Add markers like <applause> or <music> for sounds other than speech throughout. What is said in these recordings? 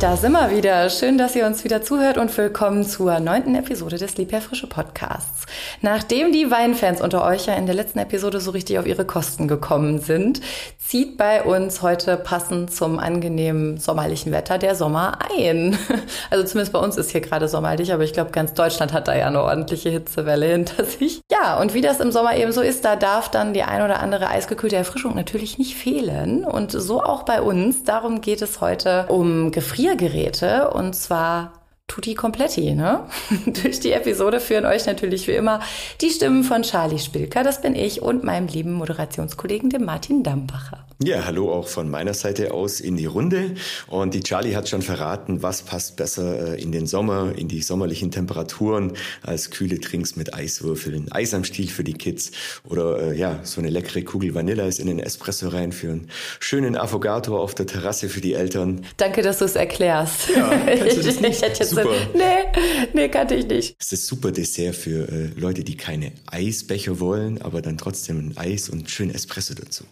Da sind wir wieder. Schön, dass ihr uns wieder zuhört und willkommen zur neunten Episode des Liebherr Podcasts. Nachdem die Weinfans unter euch ja in der letzten Episode so richtig auf ihre Kosten gekommen sind, zieht bei uns heute passend zum angenehmen sommerlichen Wetter der Sommer ein. <laughs> Also zumindest bei uns ist hier gerade sommerlich, aber ich glaube, ganz Deutschland hat da ja eine ordentliche Hitzewelle hinter sich. Ja, und wie das im Sommer eben so ist, da darf dann die ein oder andere eisgekühlte Erfrischung natürlich nicht fehlen. Und so auch bei uns. Darum geht es heute um Gefrier Geräte und zwar Tutti Kompletti, ne? <laughs> Durch die Episode führen euch natürlich wie immer die Stimmen von Charlie Spilker, das bin ich, und meinem lieben Moderationskollegen, dem Martin Dampacher. Ja, hallo auch von meiner Seite aus in die Runde. Und die Charlie hat schon verraten, was passt besser äh, in den Sommer, in die sommerlichen Temperaturen als kühle Trinks mit Eiswürfeln. Eis am Stiel für die Kids oder äh, ja, so eine leckere Kugel Vanilleis in den Espresso reinführen. Schönen Affogato auf der Terrasse für die Eltern. Danke, dass du es erklärst. Ja, kannst du das <laughs> nicht? Super. Nee, nee, kannte ich nicht. Es ist super Dessert für äh, Leute, die keine Eisbecher wollen, aber dann trotzdem ein Eis und schön Espresso dazu.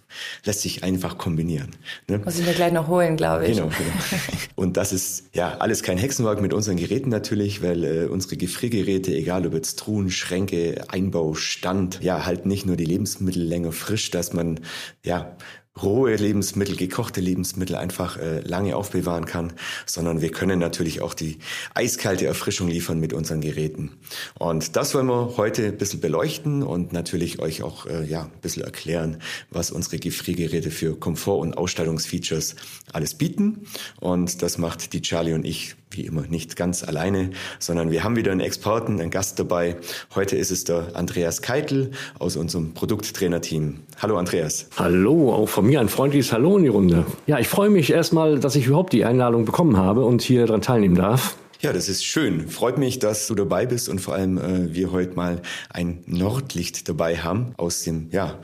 Lässt sich einfach kombinieren. Ne? Muss ich mir gleich noch holen, glaube ich. Genau, genau. <laughs> Und das ist ja alles kein Hexenwerk mit unseren Geräten natürlich, weil äh, unsere Gefriergeräte, egal ob jetzt Truhen, Schränke, Einbau, Stand, ja, halten nicht nur die Lebensmittel länger frisch, dass man ja rohe Lebensmittel, gekochte Lebensmittel einfach äh, lange aufbewahren kann, sondern wir können natürlich auch die eiskalte Erfrischung liefern mit unseren Geräten. Und das wollen wir heute ein bisschen beleuchten und natürlich euch auch äh, ja, ein bisschen erklären, was unsere Gefriergeräte für Komfort- und Ausstattungsfeatures alles bieten. Und das macht die Charlie und ich wie immer nicht ganz alleine, sondern wir haben wieder einen Experten, einen Gast dabei. Heute ist es der Andreas Keitel aus unserem Produkttrainerteam. Hallo Andreas. Hallo, auch von mir ein freundliches Hallo in die Runde. Ja, ich freue mich erstmal, dass ich überhaupt die Einladung bekommen habe und hier daran teilnehmen darf. Ja, das ist schön. Freut mich, dass du dabei bist und vor allem äh, wir heute mal ein Nordlicht dabei haben aus dem ja,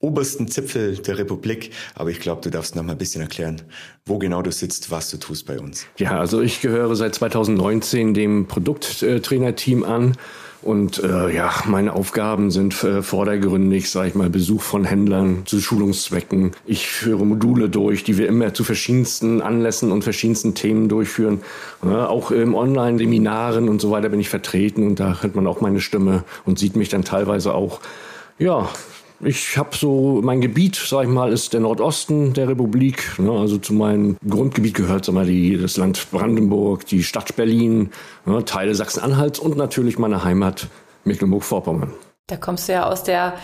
obersten Zipfel der Republik. Aber ich glaube, du darfst noch mal ein bisschen erklären, wo genau du sitzt, was du tust bei uns. Ja, also ich gehöre seit 2019 dem Produkttrainerteam an. Und äh, ja, meine Aufgaben sind äh, vordergründig, sage ich mal, Besuch von Händlern zu Schulungszwecken. Ich führe Module durch, die wir immer zu verschiedensten Anlässen und verschiedensten Themen durchführen. Ja, auch im Online-Seminaren und so weiter bin ich vertreten und da hört man auch meine Stimme und sieht mich dann teilweise auch ja, ich habe so, mein Gebiet, sag ich mal, ist der Nordosten der Republik. Ne? Also zu meinem Grundgebiet gehört, sag mal, die, das Land Brandenburg, die Stadt Berlin, ne? Teile Sachsen-Anhalts und natürlich meine Heimat Mecklenburg-Vorpommern. Da kommst du ja aus der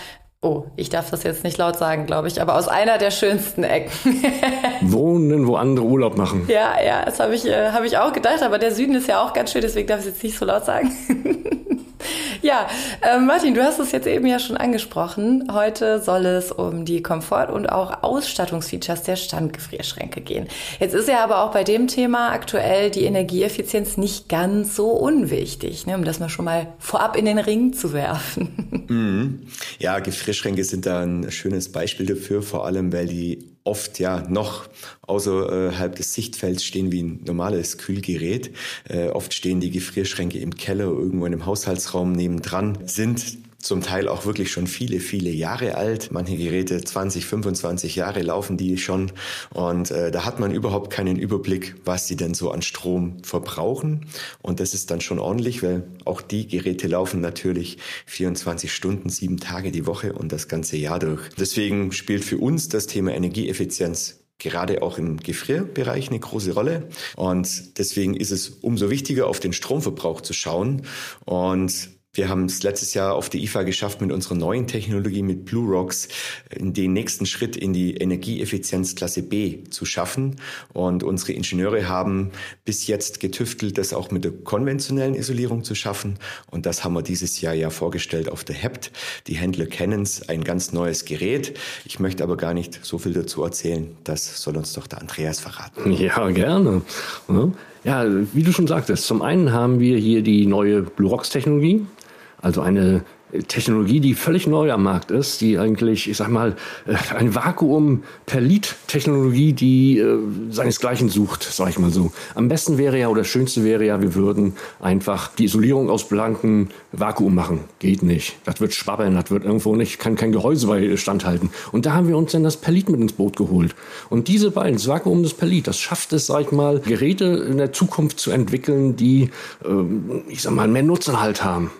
Oh, ich darf das jetzt nicht laut sagen, glaube ich, aber aus einer der schönsten Ecken. <laughs> Wohnen, wo andere Urlaub machen. Ja, ja, das habe ich, äh, hab ich auch gedacht, aber der Süden ist ja auch ganz schön, deswegen darf ich es jetzt nicht so laut sagen. <laughs> <laughs> Ja, äh, Martin, du hast es jetzt eben ja schon angesprochen. Heute soll es um die Komfort- und auch Ausstattungsfeatures der Standgefrierschränke gehen. Jetzt ist ja aber auch bei dem Thema aktuell die Energieeffizienz nicht ganz so unwichtig, ne, um das mal schon mal vorab in den Ring zu werfen. <laughs> Mhm. Ja, Gefrierschränke sind da ein schönes Beispiel dafür, vor allem weil die oft ja noch außerhalb des Sichtfelds stehen wie ein normales Kühlgerät. Äh, oft stehen die Gefrierschränke im Keller irgendwo in einem Haushaltsraum nebendran, sind zum Teil auch wirklich schon viele, viele Jahre alt. Manche Geräte 20, 25 Jahre laufen die schon und äh, da hat man überhaupt keinen Überblick, was sie denn so an Strom verbrauchen und das ist dann schon ordentlich, weil auch die Geräte laufen natürlich 24 Stunden, sieben Tage die Woche und das ganze Jahr durch. Deswegen spielt für uns das Thema Energieeffizienz gerade auch im Gefrierbereich eine große Rolle. Und deswegen ist es umso wichtiger, auf den Stromverbrauch zu schauen. Und wir haben es letztes Jahr auf die IFA geschafft, mit unserer neuen Technologie, mit Blue Rocks, den nächsten Schritt in die Energieeffizienzklasse B zu schaffen. Und unsere Ingenieure haben bis jetzt getüftelt, das auch mit der konventionellen Isolierung zu schaffen. Und das haben wir dieses Jahr ja vorgestellt auf der HEPT. Die Händler kennen es, ein ganz neues Gerät. Ich möchte aber gar nicht so viel dazu erzählen. Das soll uns doch der Andreas verraten. <laughs> Ja, gerne. Ja, wie du schon sagtest, zum einen haben wir hier die neue Blue Rocks Technologie. Also eine Technologie, die völlig neu am Markt ist, die eigentlich, ich sag mal, äh, ein Vakuum Perlit Technologie, die äh, seinesgleichen sucht, sag ich mal so. Am besten wäre ja oder das schönste wäre ja, wir würden einfach die Isolierung aus blanken Vakuum machen. Geht nicht. Das wird schwabbeln, das wird irgendwo nicht, kann kein Gehäuse bei standhalten. Und da haben wir uns dann das Perlit mit ins Boot geholt. Und diese beiden, das Vakuum des Perlit, das schafft es, sag ich mal, Geräte in der Zukunft zu entwickeln, die, äh, ich sag mal, mehr Nutzen halt haben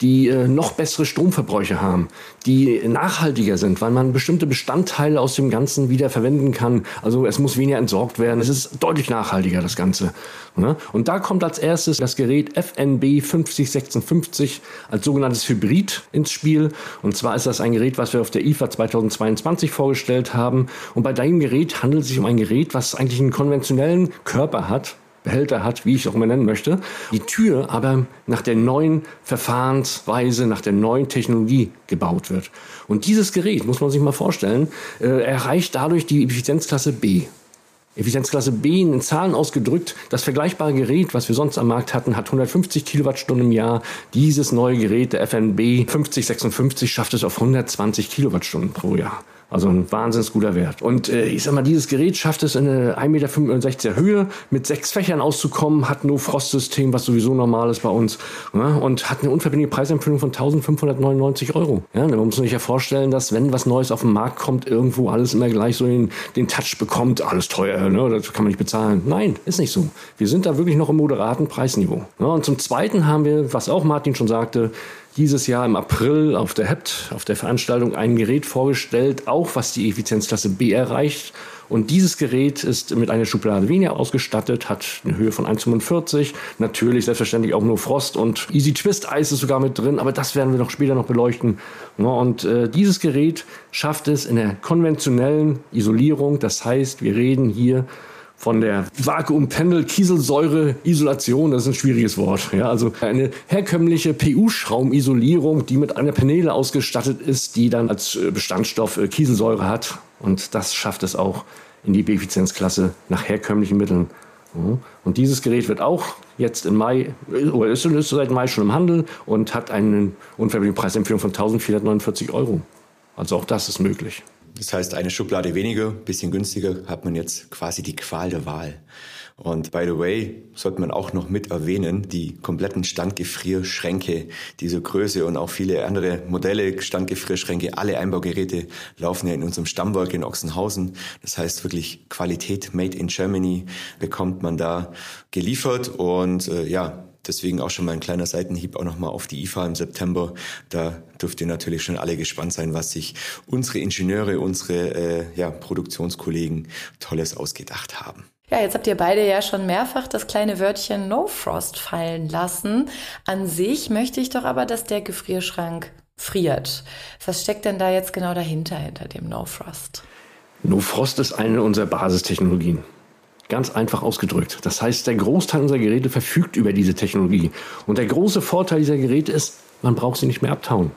die äh, noch bessere Stromverbräuche haben, die nachhaltiger sind, weil man bestimmte Bestandteile aus dem Ganzen wieder verwenden kann. Also es muss weniger entsorgt werden. Es ist deutlich nachhaltiger, das Ganze. Ne? Und da kommt als erstes das Gerät FNB 5056 als sogenanntes Hybrid ins Spiel. Und zwar ist das ein Gerät, was wir auf der IFA 2022 vorgestellt haben. Und bei deinem Gerät handelt es sich um ein Gerät, was eigentlich einen konventionellen Körper hat, Behälter hat, wie ich auch immer nennen möchte, die Tür aber nach der neuen Verfahrensweise, nach der neuen Technologie gebaut wird. Und dieses Gerät, muss man sich mal vorstellen, äh, erreicht dadurch die Effizienzklasse B. Effizienzklasse B in Zahlen ausgedrückt, das vergleichbare Gerät, was wir sonst am Markt hatten, hat 150 Kilowattstunden im Jahr. Dieses neue Gerät, der FNB 5056, schafft es auf 120 Kilowattstunden pro Jahr. Also ein wahnsinnig guter Wert. Und äh, ich sag mal, dieses Gerät schafft es in eine 1,65 Meter Höhe mit sechs Fächern auszukommen, hat nur Frostsystem, was sowieso normal ist bei uns, ja, und hat eine unverbindliche Preisempfehlung von 1599 Euro. Ja, man muss sich ja vorstellen, dass wenn was Neues auf den Markt kommt, irgendwo alles immer gleich so den, den Touch bekommt, alles teuer, ne, das kann man nicht bezahlen. Nein, ist nicht so. Wir sind da wirklich noch im moderaten Preisniveau. Ja, und zum Zweiten haben wir, was auch Martin schon sagte, dieses Jahr im April auf der HEPT, auf der Veranstaltung, ein Gerät vorgestellt, auch was die Effizienzklasse B erreicht. Und dieses Gerät ist mit einer Schublade weniger ausgestattet, hat eine Höhe von 1,45. Natürlich selbstverständlich auch nur Frost und Easy Twist Eis ist sogar mit drin, aber das werden wir noch später noch beleuchten. Und äh, dieses Gerät schafft es in der konventionellen Isolierung. Das heißt, wir reden hier von der Vakuumpendel-Kieselsäure-Isolation, das ist ein schwieriges Wort. Ja, also eine herkömmliche PU-Schraumisolierung, die mit einer Paneele ausgestattet ist, die dann als äh, Bestandstoff äh, Kieselsäure hat. Und das schafft es auch in die B-Effizienzklasse nach herkömmlichen Mitteln. Und dieses Gerät wird auch jetzt im Mai, oder ist, ist seit Mai schon im Handel und hat einen unverbindlichen Preisempfehlung von 1449 Euro. Also auch das ist möglich. Das heißt, eine Schublade weniger, bisschen günstiger, hat man jetzt quasi die Qual der Wahl. Und by the way, sollte man auch noch mit erwähnen, die kompletten Standgefrierschränke dieser Größe und auch viele andere Modelle, Standgefrierschränke, alle Einbaugeräte laufen ja in unserem Stammwerk in Ochsenhausen. Das heißt wirklich Qualität made in Germany bekommt man da geliefert und äh, ja, Deswegen auch schon mal ein kleiner Seitenhieb auch nochmal auf die IFA im September. Da dürft ihr natürlich schon alle gespannt sein, was sich unsere Ingenieure, unsere äh, ja, Produktionskollegen Tolles ausgedacht haben. Ja, jetzt habt ihr beide ja schon mehrfach das kleine Wörtchen No Frost fallen lassen. An sich möchte ich doch aber, dass der Gefrierschrank friert. Was steckt denn da jetzt genau dahinter, hinter dem No Frost? No Frost ist eine unserer Basistechnologien. Ganz einfach ausgedrückt. Das heißt, der Großteil unserer Geräte verfügt über diese Technologie. Und der große Vorteil dieser Geräte ist, man braucht sie nicht mehr abtauen.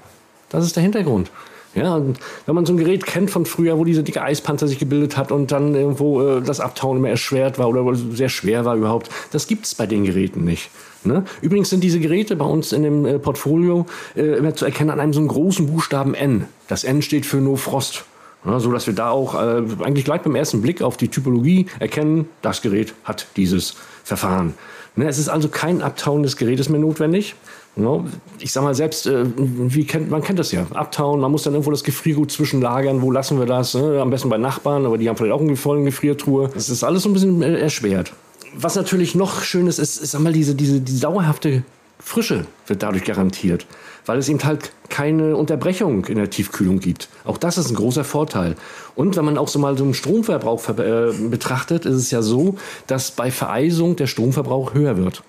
Das ist der Hintergrund. Ja, wenn man so ein Gerät kennt von früher, wo diese dicke Eispanzer sich gebildet hat und dann irgendwo äh, das Abtauen immer erschwert war oder sehr schwer war überhaupt, das gibt es bei den Geräten nicht. Ne? Übrigens sind diese Geräte bei uns in dem äh, Portfolio äh, immer zu erkennen an einem so einem großen Buchstaben N. Das N steht für No Frost. Ja, so dass wir da auch äh, eigentlich gleich beim ersten Blick auf die Typologie erkennen, das Gerät hat dieses Verfahren. Ne, es ist also kein Abtauen des Gerätes mehr notwendig. Ja, ich sag mal selbst, äh, wie kennt, man kennt das ja, abtauen, man muss dann irgendwo das Gefriergut zwischenlagern, wo lassen wir das? Ne? Am besten bei Nachbarn, aber die haben vielleicht auch eine volle Gefriertruhe. Das ist alles so ein bisschen äh, erschwert. Was natürlich noch schön ist, ist, ist einmal diese, diese, diese dauerhafte Frische wird dadurch garantiert, weil es eben halt keine Unterbrechung in der Tiefkühlung gibt. Auch das ist ein großer Vorteil. Und wenn man auch so mal so einen Stromverbrauch äh, betrachtet, ist es ja so, dass bei Vereisung der Stromverbrauch höher wird.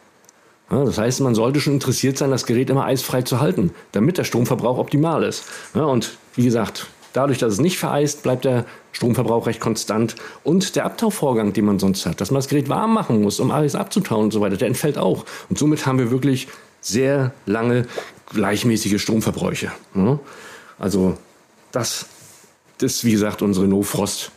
Das heißt, man sollte schon interessiert sein, das Gerät immer eisfrei zu halten, damit der Stromverbrauch optimal ist. Und wie gesagt, dadurch, dass es nicht vereist, bleibt der Stromverbrauch recht konstant. Und der Abtauvorgang, den man sonst hat, dass man das Gerät warm machen muss, um alles abzutauen und so weiter, der entfällt auch. Und somit haben wir wirklich sehr lange gleichmäßige Stromverbräuche. Also das ist, wie gesagt, unsere No-Frost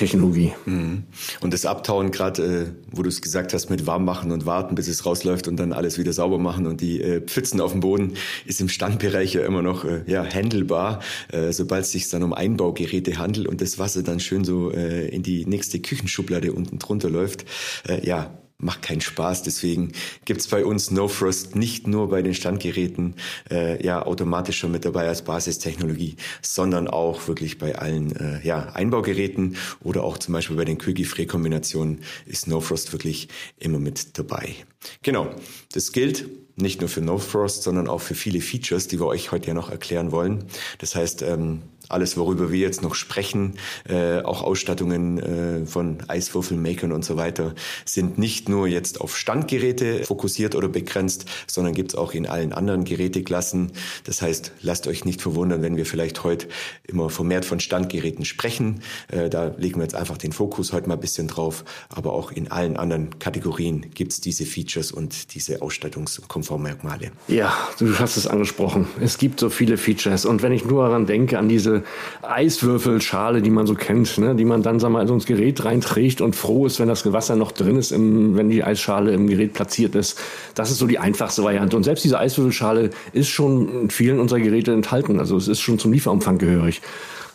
Technologie. Mhm. Und das Abtauen, gerade äh, wo du es gesagt hast, mit warm machen und warten, bis es rausläuft und dann alles wieder sauber machen und die äh, Pfützen auf dem Boden, ist im Standbereich ja immer noch äh, ja, handelbar, äh, sobald es sich dann um Einbaugeräte handelt und das Wasser dann schön so äh, in die nächste Küchenschublade unten drunter läuft. Äh, ja, macht keinen Spaß. Deswegen gibt's bei uns No Frost nicht nur bei den Standgeräten äh, ja automatisch schon mit dabei als Basistechnologie, sondern auch wirklich bei allen äh, ja, Einbaugeräten oder auch zum Beispiel bei den Kühlgefrierkombinationen ist No Frost wirklich immer mit dabei. Genau, das gilt nicht nur für No Frost, sondern auch für viele Features, die wir euch heute ja noch erklären wollen. Das heißt, ähm, alles, worüber wir jetzt noch sprechen, äh, auch Ausstattungen äh, von Eiswürfelmakern und so weiter, sind nicht nur jetzt auf Standgeräte fokussiert oder begrenzt, sondern gibt's auch in allen anderen Geräteklassen. Das heißt, lasst euch nicht verwundern, wenn wir vielleicht heute immer vermehrt von Standgeräten sprechen. Äh, da legen wir jetzt einfach den Fokus heute mal ein bisschen drauf. Aber auch in allen anderen Kategorien gibt's diese Features und diese Ausstattungskonformmerkmale. Ja, du hast es angesprochen. Es gibt so viele Features. Und wenn ich nur daran denke, an diese Eiswürfelschale, die man so kennt, ne, die man dann sag mal, so ins Gerät reinträgt und froh ist, wenn das Wasser noch drin ist, im, wenn die Eisschale im Gerät platziert ist. Das ist so die einfachste Variante. Und selbst diese Eiswürfelschale ist schon in vielen unserer Geräte enthalten. Also es ist schon zum Lieferumfang gehörig.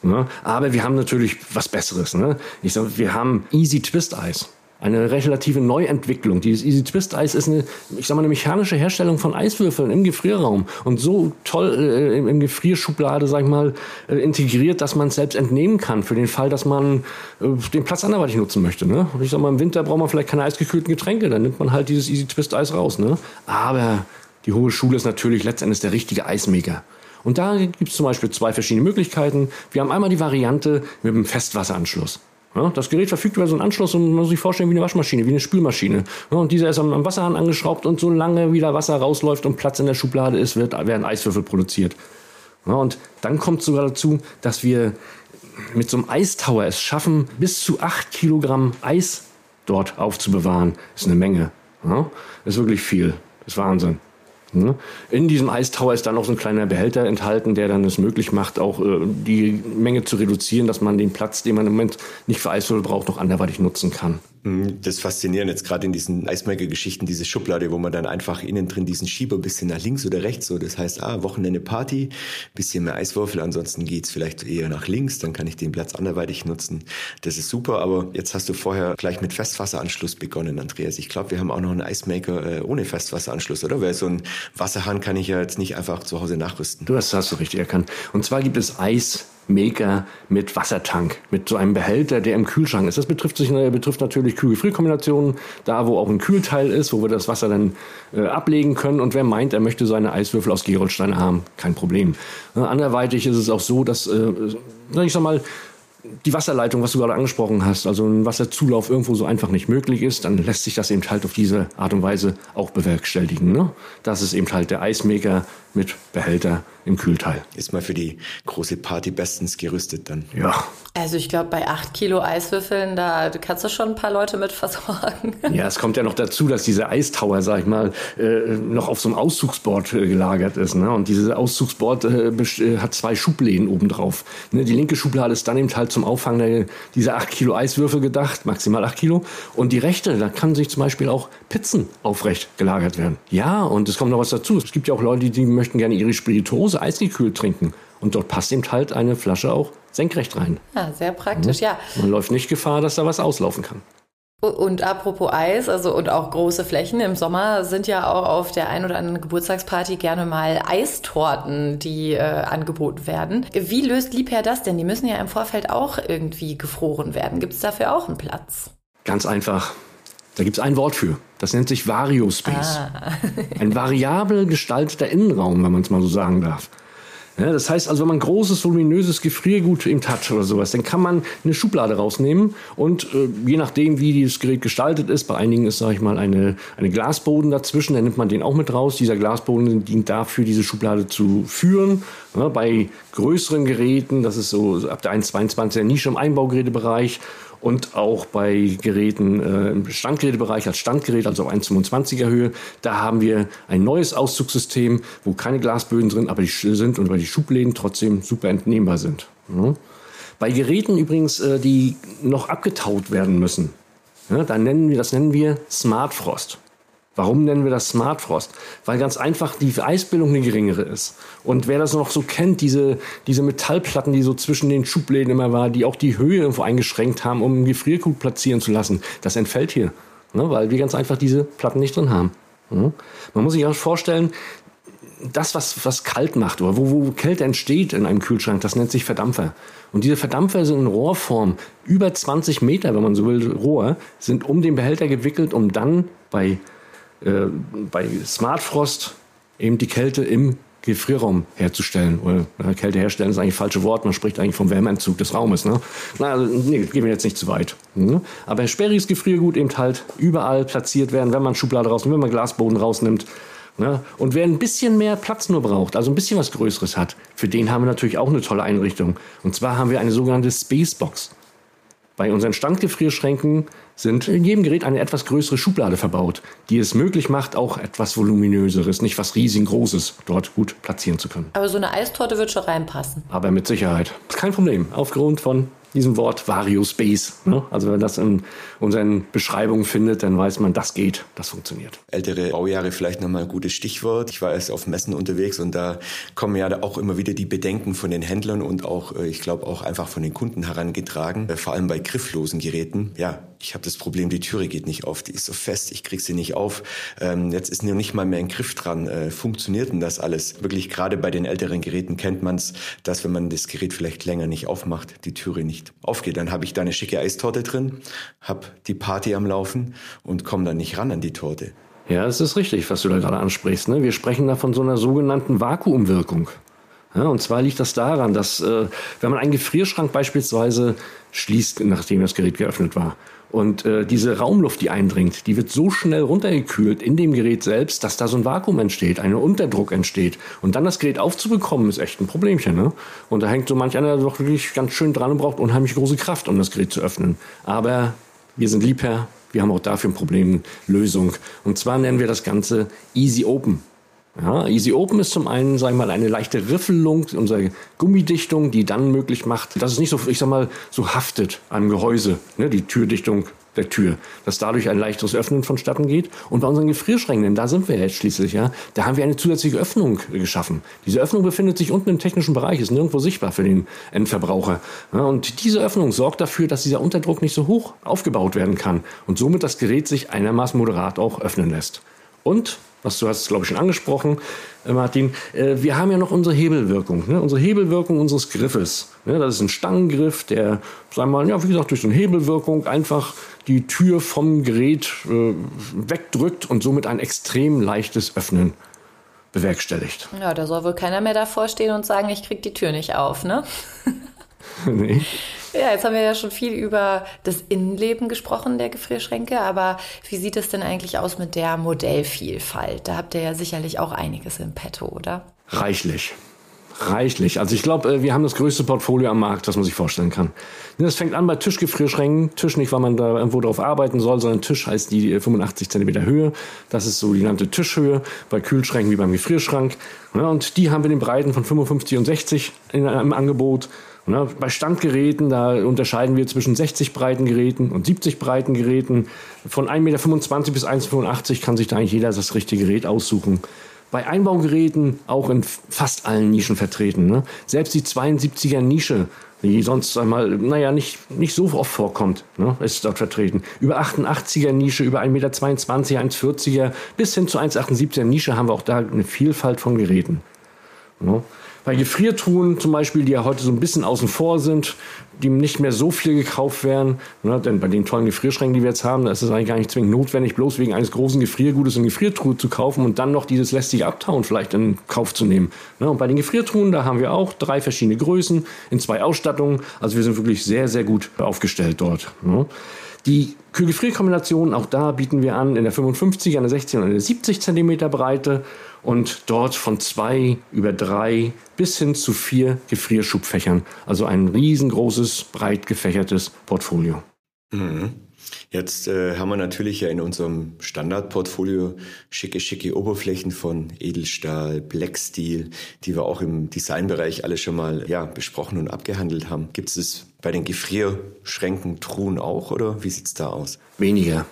Ne? Aber wir haben natürlich was Besseres. Ne? Ich sag, wir haben Easy Twist Eis eine relative Neuentwicklung. Dieses Easy Twist Eis ist eine, ich sag mal, eine mechanische Herstellung von Eiswürfeln im Gefrierraum und so toll äh, im Gefrierschublade, sag ich mal, äh, integriert, dass man es selbst entnehmen kann für den Fall, dass man äh, den Platz anderweitig nutzen möchte. Ne? Und ich sag mal, im Winter braucht man vielleicht keine eisgekühlten Getränke, dann nimmt man halt dieses Easy Twist Eis raus. Ne? Aber die hohe Schule ist natürlich letztendlich der richtige Eismaker. Und da gibt es zum Beispiel zwei verschiedene Möglichkeiten. Wir haben einmal die Variante mit einem Festwasseranschluss. Ja, das Gerät verfügt über so einen Anschluss und man muss sich vorstellen wie eine Waschmaschine, wie eine Spülmaschine. Ja, und dieser ist am, am Wasserhahn angeschraubt und solange wieder Wasser rausläuft und Platz in der Schublade ist, wird, werden Eiswürfel produziert. Ja, und dann kommt sogar dazu, dass wir mit so einem Eistower es schaffen, bis zu acht Kilogramm Eis dort aufzubewahren. Das ist eine Menge. Das ist wirklich viel. Das ist Wahnsinn. Ne? In diesem Eistower ist dann noch so ein kleiner Behälter enthalten, der dann es möglich macht, auch äh, die Menge zu reduzieren, dass man den Platz, den man im Moment nicht für Eiswürfel braucht, noch anderweitig nutzen kann. Mhm, das Faszinierende jetzt gerade in diesen Eismaker-Geschichten, diese Schublade, wo man dann einfach innen drin diesen Schieber ein bisschen nach links oder rechts, so das heißt, ah, Wochenende Party, bisschen mehr Eiswürfel, ansonsten geht's vielleicht eher nach links, dann kann ich den Platz anderweitig nutzen. Das ist super, aber jetzt hast du vorher gleich mit Festwasseranschluss begonnen, Andreas. Ich glaube, wir haben auch noch einen Eismaker äh, ohne Festwasseranschluss, oder? Weil so ein Wasserhahn kann ich ja jetzt nicht einfach zu Hause nachrüsten. Du hast, hast du richtig erkannt. Und zwar gibt es Eis Maker mit Wassertank, mit so einem Behälter, der im Kühlschrank ist. Das betrifft, sich, betrifft natürlich Kühl-Gefrier-Kombinationen, da wo auch ein Kühlteil ist, wo wir das Wasser dann äh, ablegen können. Und wer meint, er möchte seine Eiswürfel aus Gerolsteine haben, kein Problem. Äh, anderweitig ist es auch so, dass, äh, ich sag mal, die Wasserleitung, was du gerade angesprochen hast, also ein Wasserzulauf irgendwo so einfach nicht möglich ist, dann lässt sich das eben halt auf diese Art und Weise auch bewerkstelligen. Ne? Das ist eben halt der Eismaker mit Behälter im Kühlteil. Ist mal für die große Party bestens gerüstet dann. Ja. Also ich glaube, bei acht Kilo Eiswürfeln, da kannst du schon ein paar Leute mit versorgen. <laughs> Ja, es kommt ja noch dazu, dass diese Eistower, sag ich mal, äh, noch auf so einem Auszugsboard äh, gelagert ist. Ne? Und dieses Auszugsboard äh, äh, hat zwei Schubläden obendrauf. Ne? Die linke Schublade ist dann eben halt zum Auffangen der, dieser acht Kilo Eiswürfel gedacht, maximal acht Kilo. Und die rechte, da kann sich zum Beispiel auch Pizzen aufrecht gelagert werden. Ja, und es kommt noch was dazu. Es gibt ja auch Leute, die möchten gerne ihre Spirituose eisgekühlt trinken. Und dort passt eben halt eine Flasche auch senkrecht rein. Ja, sehr praktisch, mhm. ja. Man läuft nicht Gefahr, dass da was auslaufen kann. Und apropos Eis, also und auch große Flächen im Sommer sind ja auch auf der ein oder anderen Geburtstagsparty gerne mal Eistorten, die äh, angeboten werden. Wie löst Liebherr das denn? Die müssen ja im Vorfeld auch irgendwie gefroren werden. Gibt es dafür auch einen Platz? Ganz einfach. Da gibt es ein Wort für. Das nennt sich Variospace. Ah. <laughs> ein variabel gestalteter Innenraum, wenn man es mal so sagen darf. Ja, das heißt also, wenn man großes, voluminöses Gefriergut im hat oder sowas, dann kann man eine Schublade rausnehmen und äh, je nachdem, wie dieses Gerät gestaltet ist, bei einigen ist, sage ich mal, eine, eine Glasboden dazwischen, dann nimmt man den auch mit raus. Dieser Glasboden dient dafür, diese Schublade zu führen. Ja, bei größeren Geräten, das ist so ab der 1,22er Nische im Einbaugerätebereich, und auch bei Geräten äh, im Standgerätebereich als Standgerät, also auf 1,25er Höhe, da haben wir ein neues Auszugssystem, wo keine Glasböden drin aber die sind und weil die Schubläden trotzdem super entnehmbar sind. Ja. Bei Geräten übrigens, äh, die noch abgetaut werden müssen, ja, dann nennen wir, das nennen wir Smart Frost. Warum nennen wir das Smart Frost? Weil ganz einfach die Eisbildung eine geringere ist. Und wer das noch so kennt, diese, diese Metallplatten, die so zwischen den Schubläden immer war, die auch die Höhe irgendwo eingeschränkt haben, um einen Gefriergut platzieren zu lassen, das entfällt hier. Ne, weil wir ganz einfach diese Platten nicht drin haben. Ja. Man muss sich auch vorstellen, das, was, was kalt macht oder wo, wo Kälte entsteht in einem Kühlschrank, das nennt sich Verdampfer. Und diese Verdampfer sind in Rohrform, über 20 Meter, wenn man so will, Rohr, sind um den Behälter gewickelt, um dann bei äh, bei Smartfrost eben die Kälte im Gefrierraum herzustellen. Oder äh, Kälte herstellen ist eigentlich das falsche Wort. Man spricht eigentlich vom Wärmeentzug des Raumes. Ne? Na, also, nee, gehen wir jetzt nicht zu weit. Ne? Aber sperriges Gefriergut eben halt überall platziert werden, wenn man Schublade rausnimmt, wenn man Glasboden rausnimmt. Ne? Und wer ein bisschen mehr Platz nur braucht, also ein bisschen was Größeres hat, für den haben wir natürlich auch eine tolle Einrichtung. Und zwar haben wir eine sogenannte Spacebox. Bei unseren Standgefrierschränken sind in jedem Gerät eine etwas größere Schublade verbaut, die es möglich macht, auch etwas voluminöseres, nicht was riesengroßes dort gut platzieren zu können. Aber so eine Eistorte wird schon reinpassen. Aber mit Sicherheit. Kein Problem. Aufgrund von diesem Wort Variospace. Ne? Also wenn man das in unseren Beschreibungen findet, dann weiß man, das geht, das funktioniert. Ältere Baujahre vielleicht nochmal ein gutes Stichwort. Ich war erst auf Messen unterwegs und da kommen ja auch immer wieder die Bedenken von den Händlern und auch, äh, ich glaube, auch einfach von den Kunden herangetragen, äh, vor allem bei grifflosen Geräten. Ja, ich habe das Problem, die Türe geht nicht auf, die ist so fest, ich krieg sie nicht auf. Ähm, jetzt ist noch nicht mal mehr ein Griff dran. Äh, funktioniert denn das alles? Wirklich gerade bei den älteren Geräten kennt man es, dass wenn man das Gerät vielleicht länger nicht aufmacht, die Türe nicht aufgeht. Dann habe ich da eine schicke Eistorte drin, habe die Party am Laufen und komme dann nicht ran an die Torte. Ja, es ist richtig, was du da gerade ansprichst. Ne? Wir sprechen da von so einer sogenannten Vakuumwirkung. Ja, und zwar liegt das daran, dass äh, wenn man einen Gefrierschrank beispielsweise schließt, nachdem das Gerät geöffnet war, und äh, diese Raumluft, die eindringt, die wird so schnell runtergekühlt in dem Gerät selbst, dass da so ein Vakuum entsteht, ein Unterdruck entsteht. Und dann das Gerät aufzubekommen, ist echt ein Problemchen. Ne? Und da hängt so manch einer doch wirklich ganz schön dran und braucht unheimlich große Kraft, um das Gerät zu öffnen. Aber wir sind Liebherr, wir haben auch dafür ein Problemlösung. Und zwar nennen wir das Ganze Easy Open. Ja, Easy Open ist zum einen, sagen wir mal, eine leichte Riffelung unserer Gummidichtung, die dann möglich macht, dass es nicht so, ich sag mal, so haftet am Gehäuse, ne, die Türdichtung der Tür, dass dadurch ein leichteres Öffnen vonstatten geht. Und bei unseren Gefrierschränken, da sind wir jetzt schließlich, ja, da haben wir eine zusätzliche Öffnung geschaffen. Diese Öffnung befindet sich unten im technischen Bereich, ist nirgendwo sichtbar für den Endverbraucher. Ja, und diese Öffnung sorgt dafür, dass dieser Unterdruck nicht so hoch aufgebaut werden kann und somit das Gerät sich einigermaßen moderat auch öffnen lässt. Und was du hast, glaube ich, schon angesprochen, äh, Martin, äh, wir haben ja noch unsere Hebelwirkung, ne? unsere Hebelwirkung unseres Griffes. Ne? Das ist ein Stangengriff, der, sagen wir mal, ja, wie gesagt, durch so eine Hebelwirkung einfach die Tür vom Gerät äh, wegdrückt und somit ein extrem leichtes Öffnen bewerkstelligt. Ja, da soll wohl keiner mehr davor stehen und sagen, ich krieg die Tür nicht auf, ne? <laughs> nee. Ja, jetzt haben wir ja schon viel über das Innenleben gesprochen der Gefrierschränke, aber wie sieht es denn eigentlich aus mit der Modellvielfalt? Da habt ihr ja sicherlich auch einiges im Petto, oder? Reichlich. Reichlich. Also ich glaube, äh, wir haben das größte Portfolio am Markt, was man sich vorstellen kann. Das fängt an bei Tischgefrierschränken. Tisch nicht, weil man da irgendwo drauf arbeiten soll, sondern Tisch heißt die 85 cm Höhe. Das ist so die genannte Tischhöhe. Bei Kühlschränken wie beim Gefrierschrank. Und die haben wir in den Breiten von 55 und 60 in einem Angebot. Ne, bei Standgeräten, da unterscheiden wir zwischen 60 breiten Geräten und 70 breiten Geräten. Von 1,25 Meter bis 1,85 Meter kann sich da eigentlich jeder das richtige Gerät aussuchen. Bei Einbaugeräten auch in fast allen Nischen vertreten. Ne? Selbst die 72er Nische, die sonst einmal, naja, nicht, nicht so oft vorkommt, ne? ist dort vertreten. Über 88er Nische, über 1,22 Meter, 1,40er bis hin zu 1,78er Nische haben wir auch da eine Vielfalt von Geräten. Ne? Bei Gefriertruhen zum Beispiel, die ja heute so ein bisschen außen vor sind, die nicht mehr so viel gekauft werden, ne, denn bei den tollen Gefrierschränken, die wir jetzt haben, da ist es eigentlich gar nicht zwingend notwendig, bloß wegen eines großen Gefriergutes eine Gefriertruhe zu kaufen und dann noch dieses lästige Abtauen vielleicht in Kauf zu nehmen. Ne, und bei den Gefriertruhen, da haben wir auch drei verschiedene Größen in zwei Ausstattungen. Also wir sind wirklich sehr, sehr gut aufgestellt dort. Ne. Die Kühlgefrierkombinationen, auch da bieten wir an in der 55, einer 60 und einer 70 cm Breite und dort von zwei über drei bis hin zu vier Gefrierschubfächern. Also ein riesengroßes, breit gefächertes Portfolio. Mhm. Jetzt äh, haben wir natürlich ja in unserem Standardportfolio schicke, schicke Oberflächen von Edelstahl, Black Steel, die wir auch im Designbereich alle schon mal ja, besprochen und abgehandelt haben. Gibt es bei den Gefrierschränken, Truhen auch oder wie sieht's da aus? Weniger,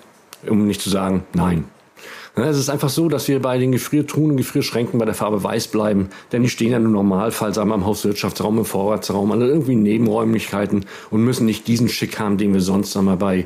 um nicht zu sagen nein. Es ist einfach so, dass wir bei den Gefriertruhen und Gefrierschränken bei der Farbe weiß bleiben, denn die stehen ja im Normalfall, sagen wir, im Hauswirtschaftsraum, im Vorratsraum, an irgendwie Nebenräumlichkeiten und müssen nicht diesen Schick haben, den wir sonst wir, bei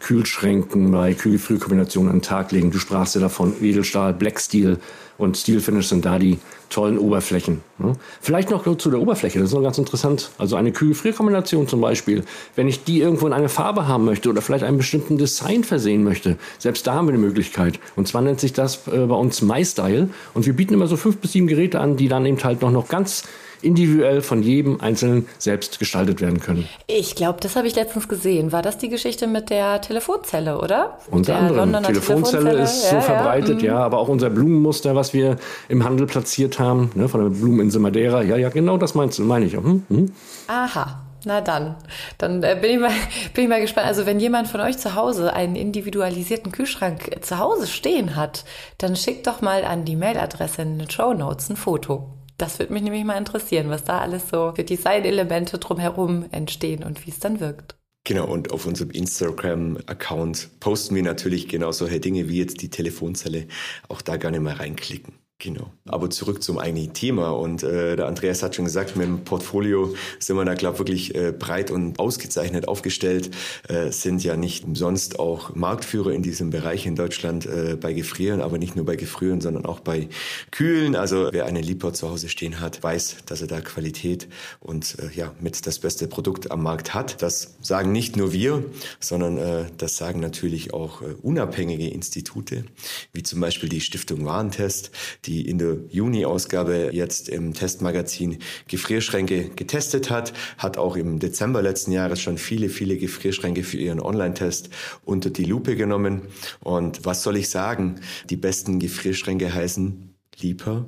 Kühlschränken, bei Kühl-Gefrierkombinationen an den Tag legen. Du sprachst ja davon, Edelstahl, Black Steel und Steel Finish sind da die tollen Oberflächen. Ne? Vielleicht noch zu der Oberfläche, das ist noch ganz interessant. Also eine Kühl-Gefrierkombination zum Beispiel, wenn ich die irgendwo in eine Farbe haben möchte oder vielleicht einen bestimmten Design versehen möchte, selbst da haben wir eine Möglichkeit. Und zwar nennt sich das äh, bei uns MyStyle und wir bieten immer so fünf bis sieben Geräte an, die dann eben halt noch, noch ganz individuell von jedem Einzelnen selbst gestaltet werden können. Ich glaube, das habe ich letztens gesehen. War das die Geschichte mit der Telefonzelle, oder? Unter der anderem. Londoner Telefonzelle, Telefonzelle ist ja, so verbreitet, ja, ja, aber auch unser Blumenmuster, was wir im Handel platziert haben, ne, von der Blumeninsel Madeira. Ja, ja, genau das meinst du, meine ich. Mhm. Mhm. Aha. Na dann, dann äh, bin, ich mal, <laughs> bin ich mal gespannt. Also wenn jemand von euch zu Hause einen individualisierten Kühlschrank zu Hause stehen hat, dann schickt doch mal an die Mailadresse in den Show Notes ein Foto. Das würde mich nämlich mal interessieren, was da alles so für Designelemente drumherum entstehen und wie es dann wirkt. Genau, und auf unserem Instagram-Account posten wir natürlich genau solche Dinge wie jetzt die Telefonzelle. Auch da gerne mal reinklicken. Genau. Aber zurück zum eigentlichen Thema. Und äh, der Andreas hat schon gesagt, mit dem Portfolio sind wir da, glaube ich, wirklich äh, breit und ausgezeichnet aufgestellt. Äh, sind ja nicht umsonst auch Marktführer in diesem Bereich in Deutschland äh, bei Gefrieren, aber nicht nur bei Gefrieren, sondern auch bei Kühlen. Also wer eine Liebhaber zu Hause stehen hat, weiß, dass er da Qualität und äh, ja mit das beste Produkt am Markt hat. Das sagen nicht nur wir, sondern äh, das sagen natürlich auch äh, unabhängige Institute, wie zum Beispiel die Stiftung Warentest die in der Juni-Ausgabe jetzt im Testmagazin Gefrierschränke getestet hat, hat auch im Dezember letzten Jahres schon viele, viele Gefrierschränke für ihren Online-Test unter die Lupe genommen. Und was soll ich sagen? Die besten Gefrierschränke heißen Lieper,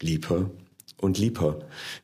Lieper und Lieper.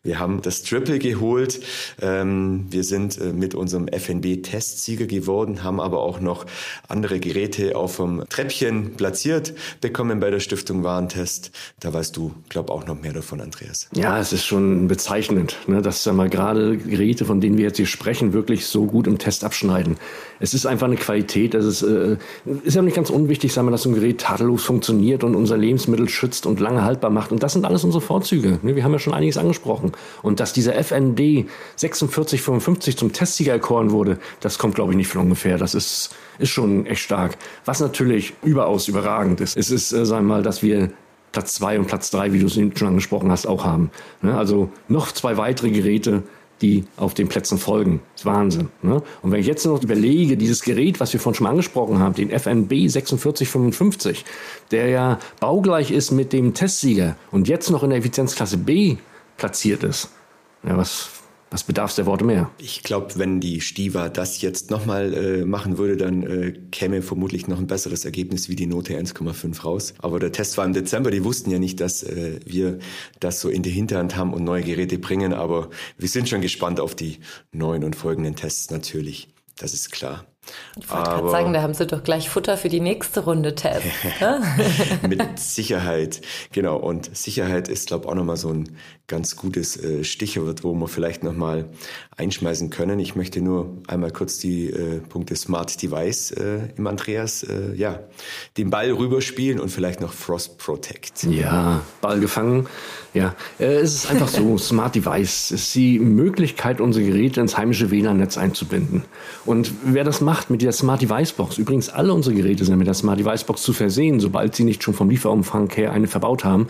Wir haben das Triple geholt. Ähm, wir sind äh, mit unserem FNB-Testsieger geworden, haben aber auch noch andere Geräte auf dem Treppchen platziert bekommen bei der Stiftung Warentest. Da weißt du, glaube auch noch mehr davon, Andreas. Ja, es ist schon bezeichnend, ne, dass wir, gerade Geräte, von denen wir jetzt hier sprechen, wirklich so gut im Test abschneiden. Es ist einfach eine Qualität. Es ist, äh, ist ja nicht ganz unwichtig, sagen wir, dass so ein Gerät tadellos funktioniert und unser Lebensmittel schützt und lange haltbar macht. Und das sind alles unsere Vorzüge. Ne? Wir haben ja schon einiges angesprochen. Und dass dieser FND 4655 zum Testsieger erkoren wurde, das kommt, glaube ich, nicht von ungefähr. Das ist, ist schon echt stark. Was natürlich überaus überragend ist, es ist, äh, sagen wir mal, dass wir Platz zwei und Platz drei, wie du es schon angesprochen hast, auch haben. Ne? Also noch zwei weitere Geräte, die auf den Plätzen folgen. Das ist Wahnsinn. Ne? Und wenn ich jetzt noch überlege, dieses Gerät, was wir vorhin schon mal angesprochen haben, den FNB 4655, der ja baugleich ist mit dem Testsieger und jetzt noch in der Effizienzklasse B platziert ist, ja, was was bedarf der Worte mehr? Ich glaube, wenn die Stiva das jetzt nochmal äh, machen würde, dann äh, käme vermutlich noch ein besseres Ergebnis wie die Note 1,5 raus. Aber der Test war im Dezember, die wussten ja nicht, dass äh, wir das so in die Hinterhand haben und neue Geräte bringen. Aber wir sind schon gespannt auf die neuen und folgenden Tests natürlich. Das ist klar. Ich wollte gerade sagen, da haben Sie doch gleich Futter für die nächste Runde Tests. <laughs> Ne? <laughs> Mit Sicherheit, genau. Und Sicherheit ist, glaube ich, auch nochmal so ein ganz gutes äh, Stichwort, wo wir vielleicht nochmal einschmeißen können. Ich möchte nur einmal kurz die äh, Punkte Smart Device äh, im Andreas, äh, ja, den Ball rüberspielen und vielleicht noch Frost Protect. Ja, Ball gefangen. Ja, äh, es ist einfach so, <laughs> Smart Device ist die Möglichkeit, unsere Geräte ins heimische WLAN-Netz einzubinden. Und wer das macht mit der Smart Device Box, übrigens alle unsere Geräte sind mit der Smart Device Box zu versehen, sobald sie nicht schon vom Lieferumfang her eine verbaut haben,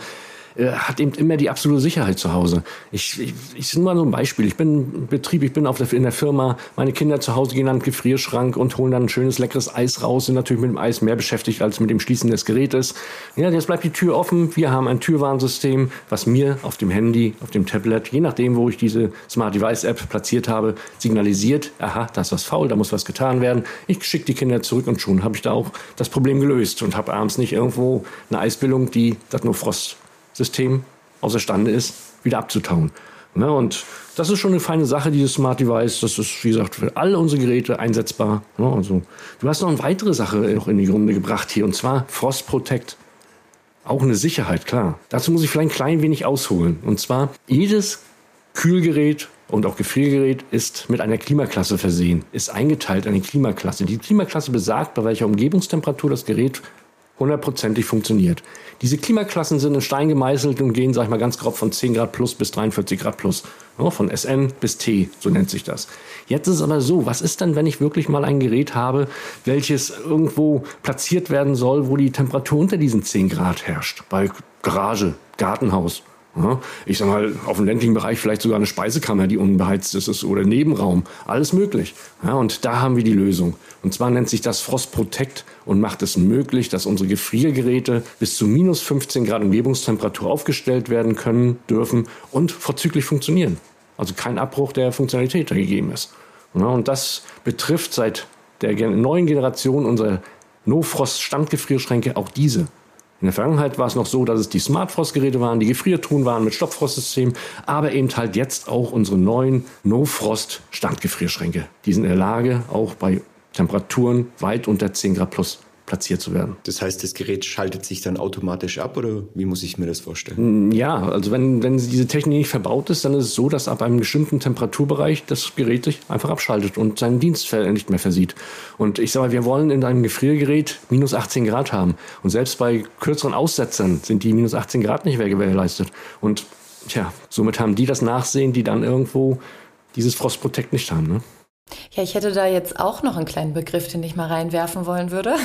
äh, hat eben immer die absolute Sicherheit zu Hause. Ich, ich, ich mal so ein Beispiel. Ich bin Betrieb, ich bin auf der, in der Firma, meine Kinder zu Hause gehen an den Gefrierschrank und holen dann ein schönes, leckeres Eis raus, sind natürlich mit dem Eis mehr beschäftigt als mit dem Schließen des Gerätes. Ja, jetzt bleibt die Tür offen. Wir haben ein Türwarnsystem, was mir auf dem Handy, auf dem Tablet, je nachdem, wo ich diese Smart Device App platziert habe, signalisiert, aha, da ist was faul, da muss was getan werden. Ich schicke die Kinder zurück und schon habe ich da auch das Problem gelöst und habe abends nicht irgendwo eine Eisbildung, die das nur Frost System außerstande ist, wieder abzutauen. Ne? Und das ist schon eine feine Sache, dieses Smart Device. Das ist, wie gesagt, für alle unsere Geräte einsetzbar. Ne? Also, du hast noch eine weitere Sache noch in die Runde gebracht hier, und zwar Frost Protect. Auch eine Sicherheit, klar. Dazu muss ich vielleicht ein klein wenig ausholen. Und zwar, jedes Kühlgerät und auch Gefriergerät ist mit einer Klimaklasse versehen, ist eingeteilt in eine Klimaklasse. Die Klimaklasse besagt, bei welcher Umgebungstemperatur das Gerät hundertprozentig funktioniert. Diese Klimaklassen sind in Stein gemeißelt und gehen, sag ich mal, ganz grob von 10 Grad plus bis 43 Grad plus. Von SN bis T, so nennt sich das. Jetzt ist es aber so, was ist denn, wenn ich wirklich mal ein Gerät habe, welches irgendwo platziert werden soll, wo die Temperatur unter diesen 10 Grad herrscht? Bei Garage, Gartenhaus, ich sag mal, auf dem ländlichen Bereich vielleicht sogar eine Speisekammer, die unbeheizt ist, oder Nebenraum. Alles möglich. Und da haben wir die Lösung. Und zwar nennt sich das Frost Protect und macht es möglich, dass unsere Gefriergeräte bis zu minus 15 Grad Umgebungstemperatur aufgestellt werden können, dürfen und vorzüglich funktionieren. Also kein Abbruch der Funktionalität gegeben ist. Ja, und das betrifft seit der neuen Generation unserer No-Frost-Standgefrierschränke auch diese. In der Vergangenheit war es noch so, dass es die Smartfrost-Geräte waren, die Gefriertruhen waren mit Stopffrostsystem, aber eben halt jetzt auch unsere neuen No-Frost-Standgefrierschränke. Die sind in der Lage, auch bei Temperaturen weit unter 10 Grad plus platziert zu werden. Das heißt, das Gerät schaltet sich dann automatisch ab oder wie muss ich mir das vorstellen? Mm, ja, also wenn, wenn diese Technik nicht verbaut ist, dann ist es so, dass ab einem bestimmten Temperaturbereich das Gerät sich einfach abschaltet und seinen Dienst nicht mehr versieht. Und ich sage mal, wir wollen in einem Gefriergerät minus 18 Grad haben. Und selbst bei kürzeren Aussetzern sind die minus 18 Grad nicht mehr gewährleistet. Und tja, somit haben die das Nachsehen, die dann irgendwo dieses Frostprotect nicht haben. Ne? Ja, ich hätte da jetzt auch noch einen kleinen Begriff, den ich mal reinwerfen wollen würde.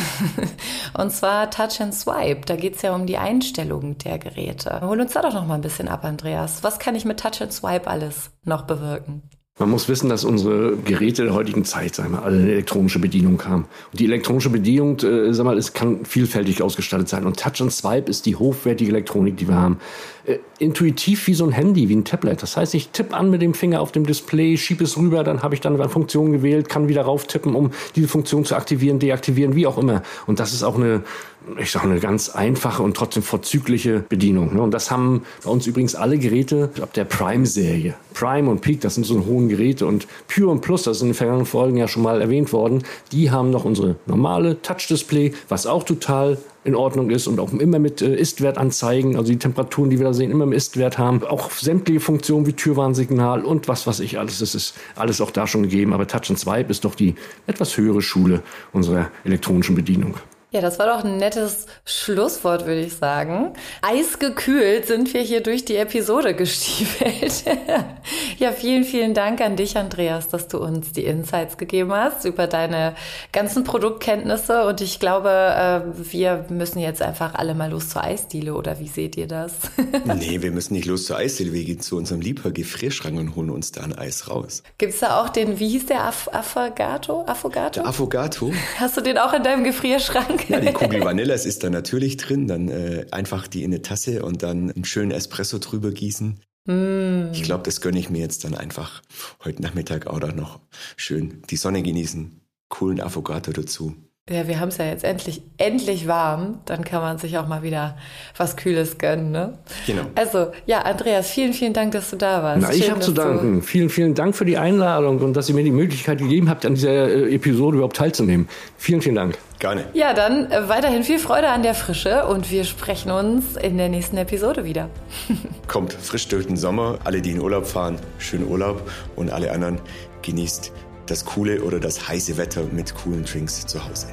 <laughs> Und zwar Touch and Swipe. Da geht es ja um die Einstellung der Geräte. Hol uns da doch noch mal ein bisschen ab, Andreas. Was kann ich mit Touch and Swipe alles noch bewirken? Man muss wissen, dass unsere Geräte der heutigen Zeit, sagen wir, alle eine elektronische Bedienung haben. Und die elektronische Bedienung, äh, sag mal, es kann vielfältig ausgestattet sein. Und Touch and Swipe ist die hochwertige Elektronik, die wir haben. Äh, intuitiv wie so ein Handy, wie ein Tablet. Das heißt, ich tippe an mit dem Finger auf dem Display, schiebe es rüber, dann habe ich dann eine Funktion gewählt, kann wieder rauf tippen, um diese Funktion zu aktivieren, deaktivieren, wie auch immer. Und das ist auch eine, ich sage eine ganz einfache und trotzdem vorzügliche Bedienung. Ne? Und das haben bei uns übrigens alle Geräte ab der Prime-Serie. Prime und Peak, das sind so hohen Geräte und Pure und Plus, das ist in den vergangenen Folgen ja schon mal erwähnt worden, die haben noch unsere normale Touch-Display, was auch total in Ordnung ist und auch immer mit äh, Istwert anzeigen, also die Temperaturen, die wir da sehen, immer mit Istwert haben. Auch sämtliche Funktionen wie Türwarnsignal und was weiß ich alles, das ist alles auch da schon gegeben. Aber Touch and Swipe ist doch die etwas höhere Schule unserer elektronischen Bedienung. Ja, das war doch ein nettes Schlusswort, würde ich sagen. Eisgekühlt sind wir hier durch die Episode gestiefelt. <laughs> ja, vielen, vielen Dank an dich, Andreas, dass du uns die Insights gegeben hast über deine ganzen Produktkenntnisse. Und ich glaube, äh, wir müssen jetzt einfach alle mal los zur Eisdiele, oder wie seht ihr das? <laughs> nee, wir müssen nicht los zur Eisdiele. Wir gehen zu unserem Lieber-Gefrierschrank und holen uns da ein Eis raus. Gibt's da auch den, wie hieß der, Aff Affogato? Affogato? Der Affogato. Hast du den auch in deinem Gefrierschrank? Ja, die Kugel Vanillas ist da natürlich drin. Dann äh, einfach die in eine Tasse und dann einen schönen Espresso drüber gießen. Mm. Ich glaube, das gönne ich mir jetzt dann einfach heute Nachmittag auch noch schön die Sonne genießen. Coolen Affogato dazu. Ja, wir haben es ja jetzt endlich, endlich warm. Dann kann man sich auch mal wieder was Kühles gönnen, ne? Genau. Also, ja, Andreas, vielen, vielen Dank, dass du da warst. Na, ich habe zu danken. Vielen, vielen Dank für die Einladung und dass ihr mir die Möglichkeit gegeben habt, an dieser äh, Episode überhaupt teilzunehmen. Vielen, vielen Dank. Gerne. Ja, dann äh, weiterhin viel Freude an der Frische und wir sprechen uns in der nächsten Episode wieder. <laughs> Kommt frisch durch den Sommer. Alle, die in Urlaub fahren, schönen Urlaub und alle anderen genießt das coole oder das heiße Wetter mit coolen Drinks zu Hause.